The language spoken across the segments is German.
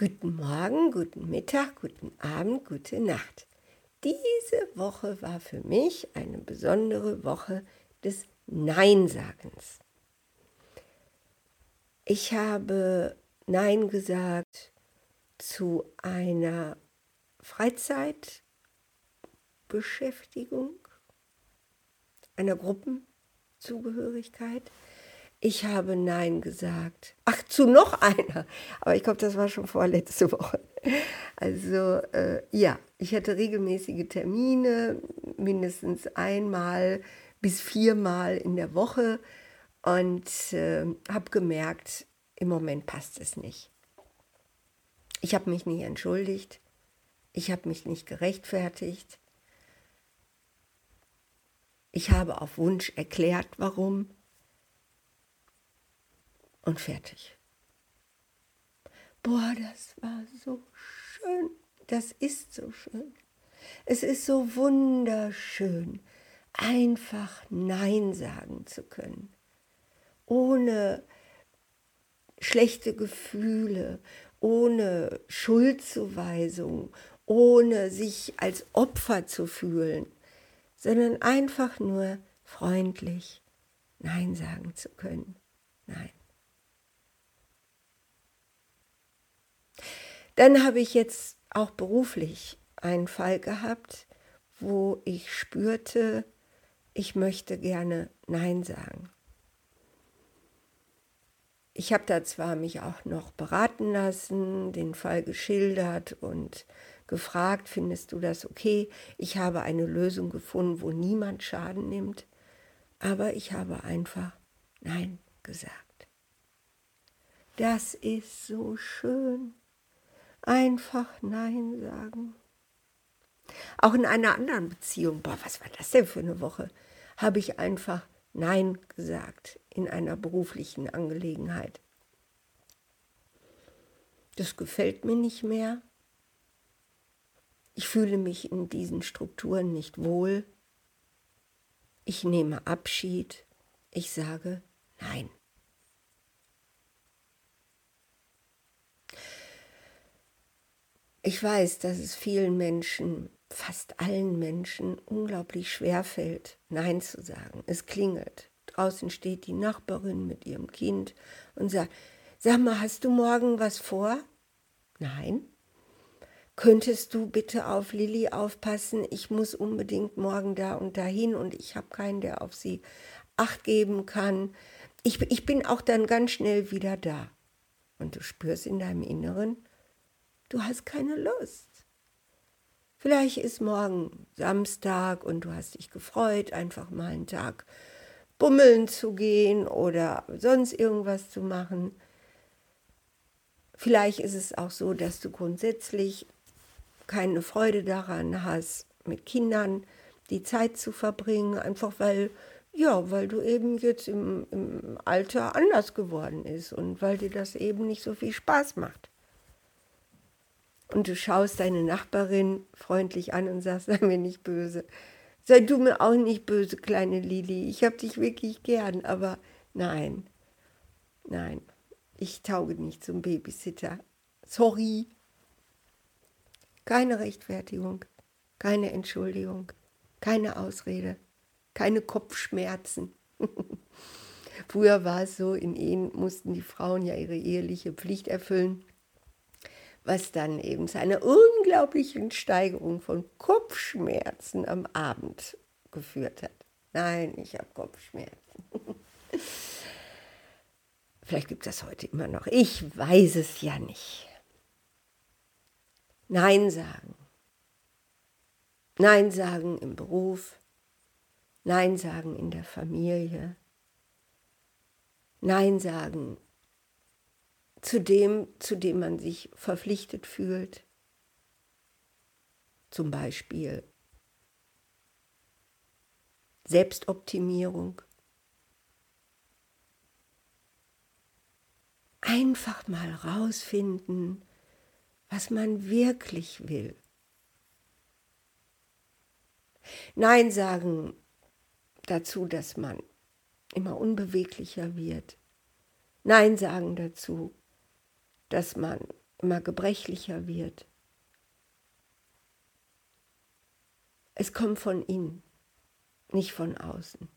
Guten Morgen, guten Mittag, guten Abend, gute Nacht. Diese Woche war für mich eine besondere Woche des Neinsagens. Ich habe Nein gesagt zu einer Freizeitbeschäftigung, einer Gruppenzugehörigkeit. Ich habe Nein gesagt. Ach, zu noch einer. Aber ich glaube, das war schon vorletzte Woche. Also äh, ja, ich hatte regelmäßige Termine, mindestens einmal bis viermal in der Woche und äh, habe gemerkt, im Moment passt es nicht. Ich habe mich nicht entschuldigt, ich habe mich nicht gerechtfertigt, ich habe auf Wunsch erklärt, warum und fertig. Boah, das war so schön. Das ist so schön. Es ist so wunderschön, einfach Nein sagen zu können, ohne schlechte Gefühle, ohne Schuldzuweisung, ohne sich als Opfer zu fühlen, sondern einfach nur freundlich Nein sagen zu können. Nein. Dann habe ich jetzt auch beruflich einen Fall gehabt, wo ich spürte, ich möchte gerne Nein sagen. Ich habe da zwar mich auch noch beraten lassen, den Fall geschildert und gefragt, findest du das okay? Ich habe eine Lösung gefunden, wo niemand Schaden nimmt, aber ich habe einfach Nein gesagt. Das ist so schön einfach Nein sagen. Auch in einer anderen Beziehung, boah, was war das denn für eine Woche, habe ich einfach Nein gesagt in einer beruflichen Angelegenheit. Das gefällt mir nicht mehr. Ich fühle mich in diesen Strukturen nicht wohl. Ich nehme Abschied. Ich sage Nein. Ich weiß, dass es vielen Menschen, fast allen Menschen, unglaublich schwer fällt, Nein zu sagen. Es klingelt. Draußen steht die Nachbarin mit ihrem Kind und sagt, sag mal, hast du morgen was vor? Nein. Könntest du bitte auf Lilly aufpassen? Ich muss unbedingt morgen da und dahin und ich habe keinen, der auf sie acht geben kann. Ich, ich bin auch dann ganz schnell wieder da. Und du spürst in deinem Inneren, du hast keine Lust. Vielleicht ist morgen Samstag und du hast dich gefreut, einfach mal einen Tag bummeln zu gehen oder sonst irgendwas zu machen. Vielleicht ist es auch so, dass du grundsätzlich keine Freude daran hast, mit Kindern die Zeit zu verbringen, einfach weil, ja, weil du eben jetzt im, im Alter anders geworden ist und weil dir das eben nicht so viel Spaß macht und du schaust deine Nachbarin freundlich an und sagst, sei mir nicht böse. Sei du mir auch nicht böse, kleine Lili. Ich habe dich wirklich gern, aber nein, nein, ich tauge nicht zum Babysitter. Sorry. Keine Rechtfertigung, keine Entschuldigung, keine Ausrede, keine Kopfschmerzen. Früher war es so, in Ehen mussten die Frauen ja ihre eheliche Pflicht erfüllen was dann eben zu einer unglaublichen Steigerung von Kopfschmerzen am Abend geführt hat. Nein, ich habe Kopfschmerzen. Vielleicht gibt es das heute immer noch. Ich weiß es ja nicht. Nein sagen. Nein sagen im Beruf. Nein sagen in der Familie. Nein sagen zu dem, zu dem man sich verpflichtet fühlt. Zum Beispiel Selbstoptimierung. Einfach mal rausfinden, was man wirklich will. Nein sagen dazu, dass man immer unbeweglicher wird. Nein sagen dazu, dass man immer gebrechlicher wird. Es kommt von innen, nicht von außen.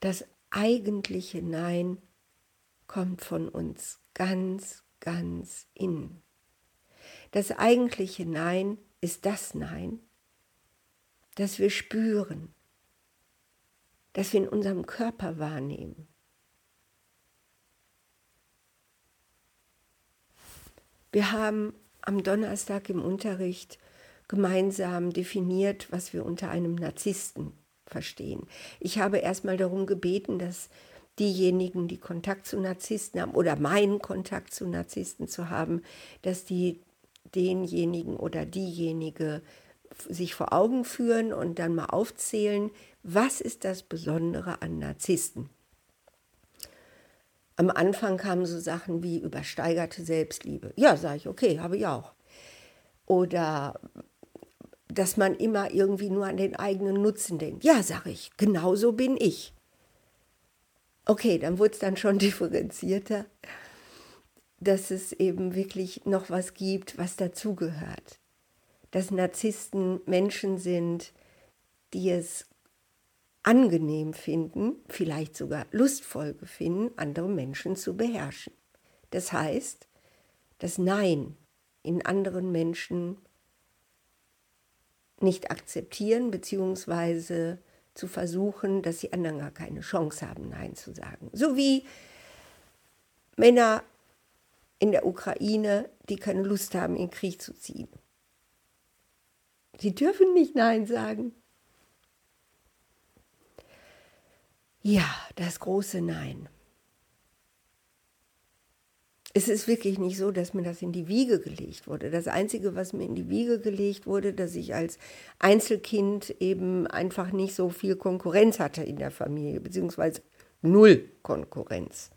Das eigentliche Nein kommt von uns ganz, ganz innen. Das eigentliche Nein ist das Nein, das wir spüren, das wir in unserem Körper wahrnehmen. Wir haben am Donnerstag im Unterricht gemeinsam definiert, was wir unter einem Narzissten verstehen. Ich habe erstmal darum gebeten, dass diejenigen, die Kontakt zu Narzissten haben oder meinen Kontakt zu Narzissten zu haben, dass die denjenigen oder diejenige sich vor Augen führen und dann mal aufzählen, was ist das Besondere an Narzissten. Am Anfang kamen so Sachen wie übersteigerte Selbstliebe. Ja, sage ich, okay, habe ich auch. Oder dass man immer irgendwie nur an den eigenen Nutzen denkt. Ja, sage ich, genauso bin ich. Okay, dann wurde es dann schon differenzierter, dass es eben wirklich noch was gibt, was dazugehört. Dass Narzissten Menschen sind, die es angenehm finden, vielleicht sogar lustvoll befinden, andere Menschen zu beherrschen. Das heißt, das Nein in anderen Menschen nicht akzeptieren, beziehungsweise zu versuchen, dass die anderen gar keine Chance haben, Nein zu sagen. So wie Männer in der Ukraine, die keine Lust haben, in den Krieg zu ziehen. Sie dürfen nicht Nein sagen. Ja, das große Nein. Es ist wirklich nicht so, dass mir das in die Wiege gelegt wurde. Das Einzige, was mir in die Wiege gelegt wurde, dass ich als Einzelkind eben einfach nicht so viel Konkurrenz hatte in der Familie, beziehungsweise null Konkurrenz.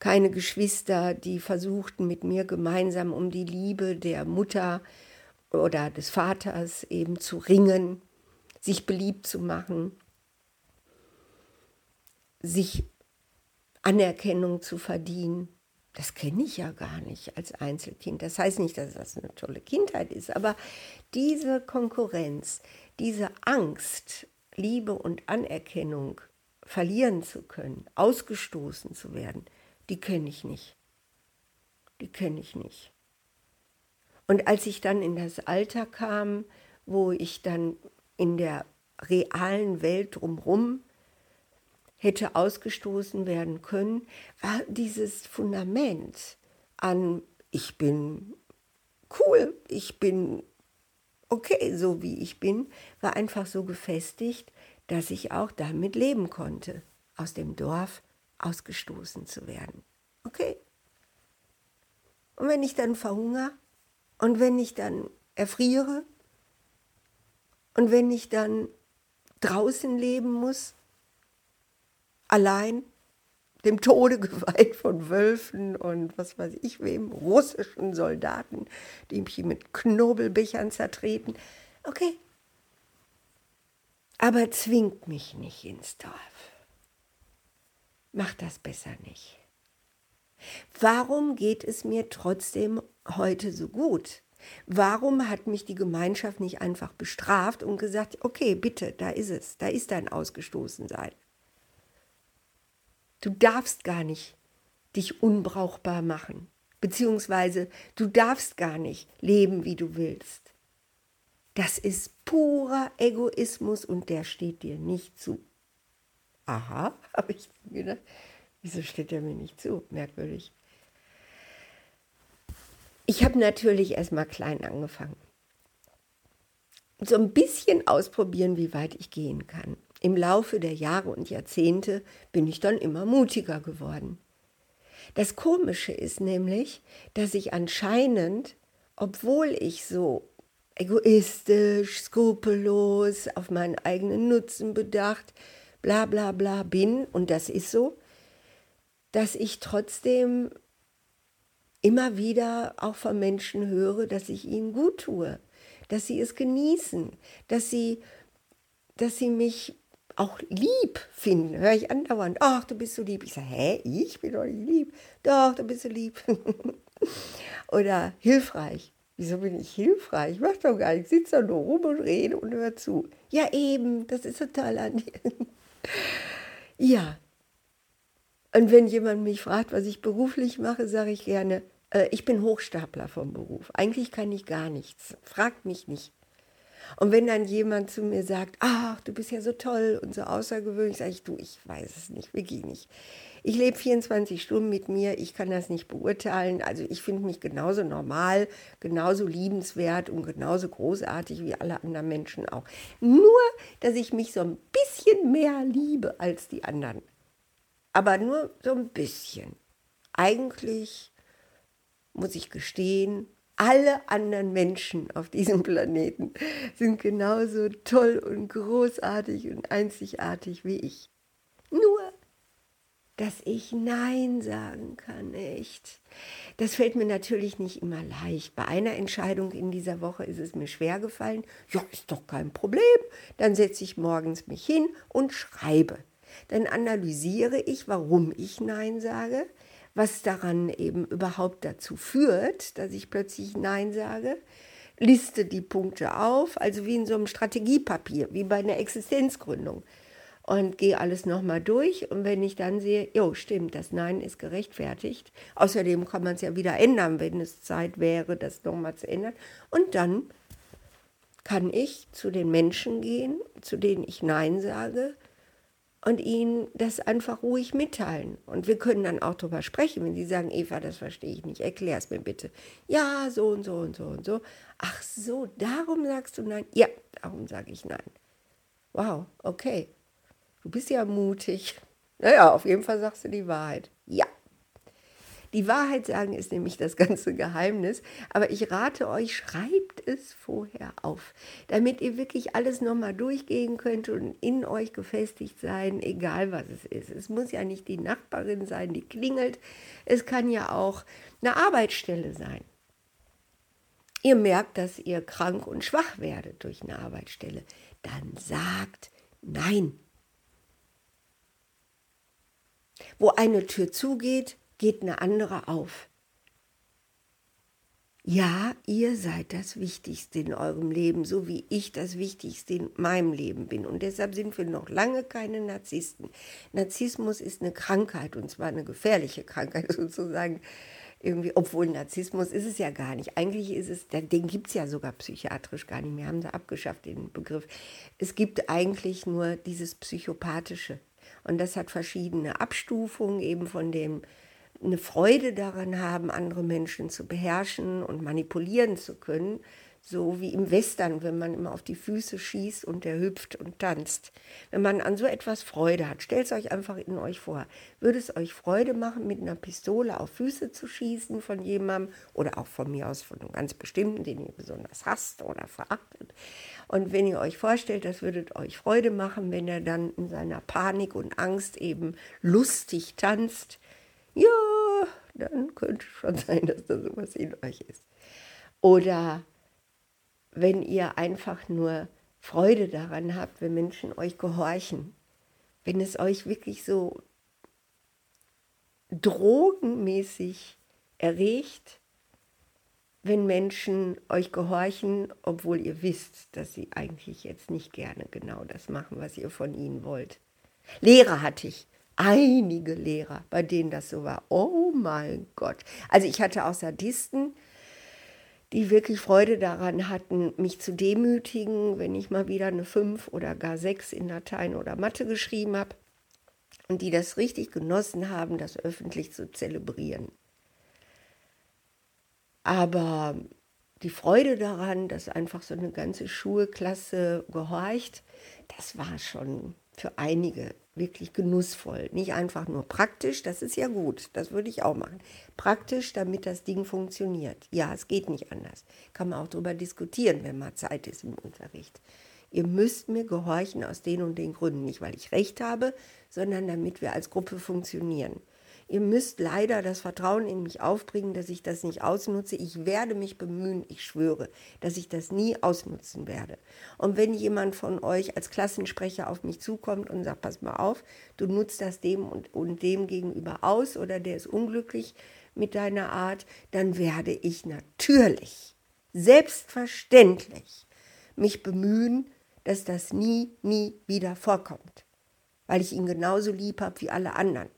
Keine Geschwister, die versuchten, mit mir gemeinsam um die Liebe der Mutter oder des Vaters eben zu ringen, sich beliebt zu machen sich Anerkennung zu verdienen. Das kenne ich ja gar nicht als Einzelkind. Das heißt nicht, dass das eine tolle Kindheit ist, aber diese Konkurrenz, diese Angst, Liebe und Anerkennung verlieren zu können, ausgestoßen zu werden, die kenne ich nicht. Die kenne ich nicht. Und als ich dann in das Alter kam, wo ich dann in der realen Welt drumherum hätte ausgestoßen werden können, war dieses Fundament an, ich bin cool, ich bin okay, so wie ich bin, war einfach so gefestigt, dass ich auch damit leben konnte, aus dem Dorf ausgestoßen zu werden. Okay. Und wenn ich dann verhungere und wenn ich dann erfriere und wenn ich dann draußen leben muss, allein dem Tode geweiht von Wölfen und was weiß ich wem, russischen Soldaten, die mich mit Knobelbechern zertreten. Okay. Aber zwingt mich nicht ins Dorf. Macht das besser nicht. Warum geht es mir trotzdem heute so gut? Warum hat mich die Gemeinschaft nicht einfach bestraft und gesagt, okay, bitte, da ist es, da ist dein Ausgestoßensein. Du darfst gar nicht dich unbrauchbar machen, beziehungsweise du darfst gar nicht leben, wie du willst. Das ist purer Egoismus und der steht dir nicht zu. Aha, habe ich gedacht. Wieso steht der mir nicht zu? Merkwürdig. Ich habe natürlich erstmal klein angefangen. So ein bisschen ausprobieren, wie weit ich gehen kann. Im Laufe der Jahre und Jahrzehnte bin ich dann immer mutiger geworden. Das Komische ist nämlich, dass ich anscheinend, obwohl ich so egoistisch, skrupellos, auf meinen eigenen Nutzen bedacht, bla bla bla bin, und das ist so, dass ich trotzdem immer wieder auch von Menschen höre, dass ich ihnen gut tue, dass sie es genießen, dass sie, dass sie mich auch lieb finden, höre ich andauernd. Ach, du bist so lieb. Ich sage, hä, ich bin doch nicht lieb. Doch, du bist so lieb. Oder hilfreich. Wieso bin ich hilfreich? Ich mach doch gar nichts. Ich sitze doch nur rum und rede und höre zu. Ja, eben, das ist so toll an dir. ja. Und wenn jemand mich fragt, was ich beruflich mache, sage ich gerne, äh, ich bin Hochstapler vom Beruf. Eigentlich kann ich gar nichts. Fragt mich nicht. Und wenn dann jemand zu mir sagt, ach, du bist ja so toll und so außergewöhnlich, sage ich, du, ich weiß es nicht, wirklich nicht. Ich lebe 24 Stunden mit mir, ich kann das nicht beurteilen. Also ich finde mich genauso normal, genauso liebenswert und genauso großartig wie alle anderen Menschen auch. Nur, dass ich mich so ein bisschen mehr liebe als die anderen. Aber nur so ein bisschen. Eigentlich muss ich gestehen, alle anderen Menschen auf diesem Planeten sind genauso toll und großartig und einzigartig wie ich. Nur, dass ich Nein sagen kann, echt. Das fällt mir natürlich nicht immer leicht. Bei einer Entscheidung in dieser Woche ist es mir schwer gefallen. Ja, ist doch kein Problem. Dann setze ich morgens mich hin und schreibe. Dann analysiere ich, warum ich Nein sage was daran eben überhaupt dazu führt, dass ich plötzlich Nein sage, liste die Punkte auf, also wie in so einem Strategiepapier, wie bei einer Existenzgründung und gehe alles nochmal durch. Und wenn ich dann sehe, jo, stimmt, das Nein ist gerechtfertigt. Außerdem kann man es ja wieder ändern, wenn es Zeit wäre, das nochmal zu ändern. Und dann kann ich zu den Menschen gehen, zu denen ich Nein sage und ihnen das einfach ruhig mitteilen. Und wir können dann auch darüber sprechen, wenn sie sagen, Eva, das verstehe ich nicht, erklär es mir bitte. Ja, so und so und so und so. Ach so, darum sagst du nein? Ja, darum sage ich nein. Wow, okay. Du bist ja mutig. Naja, auf jeden Fall sagst du die Wahrheit. Ja. Die Wahrheit sagen ist nämlich das ganze Geheimnis. Aber ich rate euch, schreibt es vorher auf, damit ihr wirklich alles nochmal durchgehen könnt und in euch gefestigt sein, egal was es ist. Es muss ja nicht die Nachbarin sein, die klingelt. Es kann ja auch eine Arbeitsstelle sein. Ihr merkt, dass ihr krank und schwach werdet durch eine Arbeitsstelle. Dann sagt Nein. Wo eine Tür zugeht, geht eine andere auf. Ja, ihr seid das Wichtigste in eurem Leben, so wie ich das Wichtigste in meinem Leben bin. Und deshalb sind wir noch lange keine Narzissten. Narzissmus ist eine Krankheit, und zwar eine gefährliche Krankheit sozusagen. Irgendwie, obwohl Narzissmus ist es ja gar nicht. Eigentlich ist es, den gibt es ja sogar psychiatrisch gar nicht mehr, haben sie abgeschafft, den Begriff. Es gibt eigentlich nur dieses Psychopathische. Und das hat verschiedene Abstufungen eben von dem eine Freude daran haben, andere Menschen zu beherrschen und manipulieren zu können, so wie im Western, wenn man immer auf die Füße schießt und der hüpft und tanzt. Wenn man an so etwas Freude hat, stellt es euch einfach in euch vor. Würde es euch Freude machen, mit einer Pistole auf Füße zu schießen von jemandem oder auch von mir aus von einem ganz bestimmten, den ihr besonders hasst oder verachtet? Und wenn ihr euch vorstellt, das würde euch Freude machen, wenn er dann in seiner Panik und Angst eben lustig tanzt, ja, dann könnte schon sein, dass da sowas in euch ist. Oder wenn ihr einfach nur Freude daran habt, wenn Menschen euch gehorchen, wenn es euch wirklich so drogenmäßig erregt, wenn Menschen euch gehorchen, obwohl ihr wisst, dass sie eigentlich jetzt nicht gerne genau das machen, was ihr von ihnen wollt. Lehrer hatte ich einige Lehrer, bei denen das so war. Oh mein Gott. Also ich hatte auch Sadisten, die wirklich Freude daran hatten, mich zu demütigen, wenn ich mal wieder eine 5 oder gar 6 in Latein oder Mathe geschrieben habe. Und die das richtig genossen haben, das öffentlich zu zelebrieren. Aber die Freude daran, dass einfach so eine ganze Schulklasse gehorcht, das war schon für einige wirklich genussvoll. Nicht einfach nur praktisch, das ist ja gut, das würde ich auch machen. Praktisch, damit das Ding funktioniert. Ja, es geht nicht anders. Kann man auch darüber diskutieren, wenn mal Zeit ist im Unterricht. Ihr müsst mir gehorchen aus den und den Gründen. Nicht, weil ich recht habe, sondern damit wir als Gruppe funktionieren. Ihr müsst leider das Vertrauen in mich aufbringen, dass ich das nicht ausnutze. Ich werde mich bemühen, ich schwöre, dass ich das nie ausnutzen werde. Und wenn jemand von euch als Klassensprecher auf mich zukommt und sagt, pass mal auf, du nutzt das dem und, und dem gegenüber aus oder der ist unglücklich mit deiner Art, dann werde ich natürlich, selbstverständlich, mich bemühen, dass das nie, nie wieder vorkommt, weil ich ihn genauso lieb habe wie alle anderen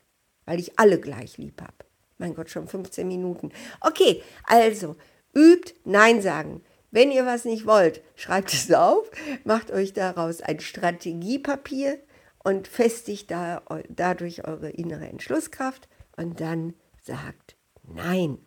weil ich alle gleich lieb habe. Mein Gott, schon 15 Minuten. Okay, also übt Nein sagen. Wenn ihr was nicht wollt, schreibt es auf, macht euch daraus ein Strategiepapier und festigt da, dadurch eure innere Entschlusskraft und dann sagt Nein.